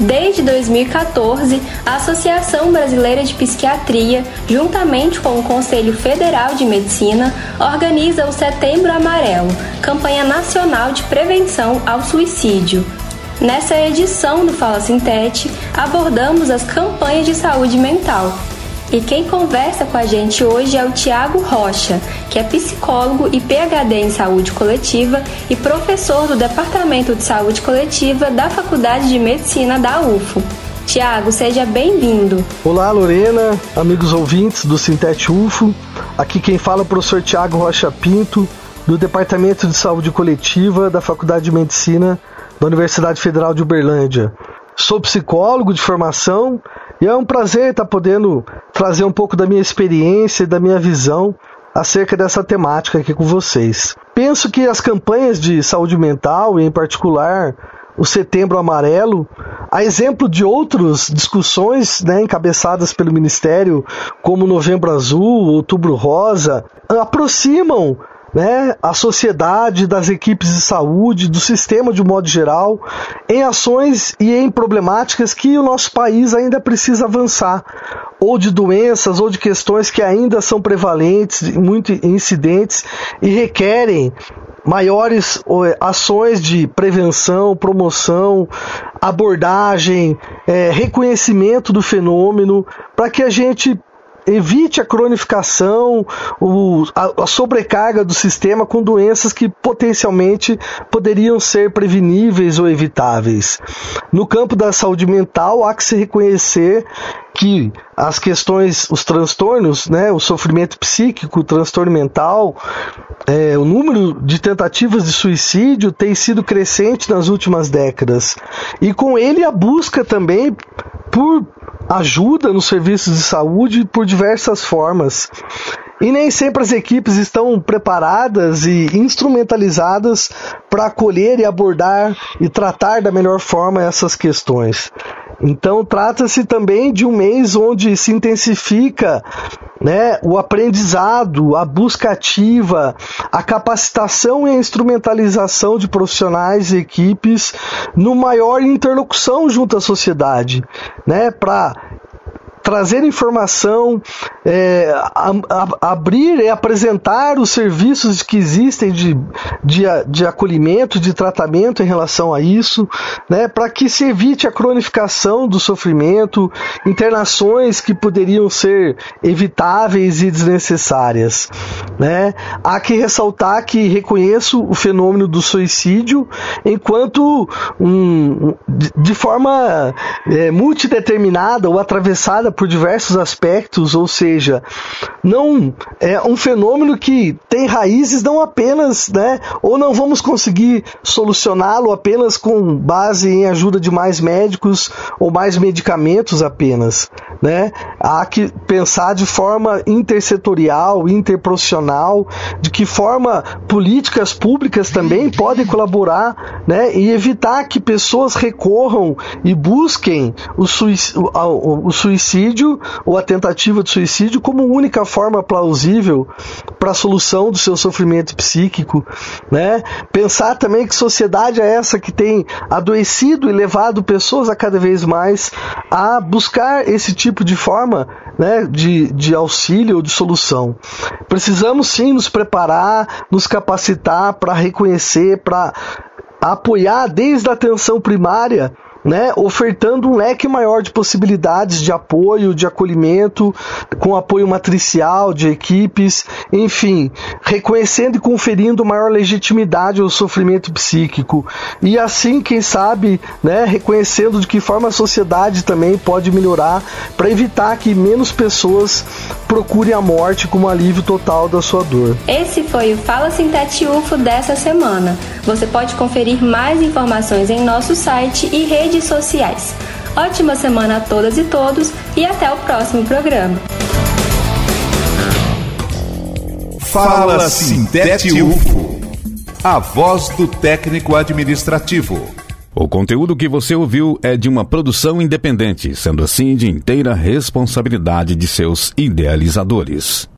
Desde 2014, a Associação Brasileira de Psiquiatria, juntamente com o Conselho Federal de Medicina, organiza o Setembro Amarelo, campanha nacional de prevenção ao suicídio. Nessa edição do Fala Sintete, abordamos as campanhas de saúde mental, e quem conversa com a gente hoje é o Tiago Rocha, que é psicólogo e PhD em saúde coletiva e professor do Departamento de Saúde Coletiva da Faculdade de Medicina da UFO. Tiago, seja bem-vindo. Olá, Lorena, amigos ouvintes do Sintete UFO. Aqui quem fala é o professor Tiago Rocha Pinto, do Departamento de Saúde Coletiva da Faculdade de Medicina da Universidade Federal de Uberlândia. Sou psicólogo de formação e é um prazer estar podendo trazer um pouco da minha experiência e da minha visão acerca dessa temática aqui com vocês. Penso que as campanhas de saúde mental, e em particular o Setembro Amarelo, a exemplo de outras discussões né, encabeçadas pelo Ministério, como Novembro Azul, Outubro Rosa, aproximam né, a sociedade, das equipes de saúde, do sistema de um modo geral, em ações e em problemáticas que o nosso país ainda precisa avançar, ou de doenças, ou de questões que ainda são prevalentes, muito incidentes e requerem maiores ações de prevenção, promoção, abordagem, é, reconhecimento do fenômeno, para que a gente evite a cronificação, o, a, a, sobrecarga do sistema com doenças que potencialmente poderiam ser preveníveis ou evitáveis. No campo da saúde mental, há que se reconhecer que as questões, os transtornos, né, o sofrimento psíquico, o transtorno mental, é, o número de tentativas de suicídio tem sido crescente nas últimas décadas. E com ele a busca também por ajuda nos serviços de saúde por diversas formas. E nem sempre as equipes estão preparadas e instrumentalizadas para acolher e abordar e tratar da melhor forma essas questões. Então, trata-se também de um mês onde se intensifica né, o aprendizado, a busca ativa, a capacitação e a instrumentalização de profissionais e equipes no maior interlocução junto à sociedade, né, para trazer informação, é, a, a, abrir e apresentar os serviços que existem de, de, de acolhimento, de tratamento em relação a isso, né, para que se evite a cronificação do sofrimento, internações que poderiam ser evitáveis e desnecessárias. Né. Há que ressaltar que reconheço o fenômeno do suicídio enquanto um, de forma é, multideterminada ou atravessada por diversos aspectos, ou seja, não é um fenômeno que tem raízes não apenas, né, ou não vamos conseguir solucioná-lo apenas com base em ajuda de mais médicos ou mais medicamentos apenas, né? Há que pensar de forma intersetorial, interprofissional, de que forma políticas públicas também podem colaborar, né, e evitar que pessoas recorram e busquem o suicídio, suicídio ou a tentativa de suicídio como única forma plausível para a solução do seu sofrimento psíquico, né? Pensar também que sociedade é essa que tem adoecido e levado pessoas a cada vez mais a buscar esse tipo de forma né, de, de auxílio ou de solução. Precisamos sim nos preparar, nos capacitar para reconhecer, para apoiar desde a atenção primária né, ofertando um leque maior de possibilidades de apoio, de acolhimento, com apoio matricial de equipes, enfim, reconhecendo e conferindo maior legitimidade ao sofrimento psíquico. E assim, quem sabe, né, reconhecendo de que forma a sociedade também pode melhorar para evitar que menos pessoas procurem a morte como alívio total da sua dor. Esse foi o Fala Sintete UFO dessa semana. Você pode conferir mais informações em nosso site e rede redes sociais. Ótima semana a todas e todos e até o próximo programa. Fala Sintete UFO, a voz do técnico administrativo. O conteúdo que você ouviu é de uma produção independente, sendo assim de inteira responsabilidade de seus idealizadores.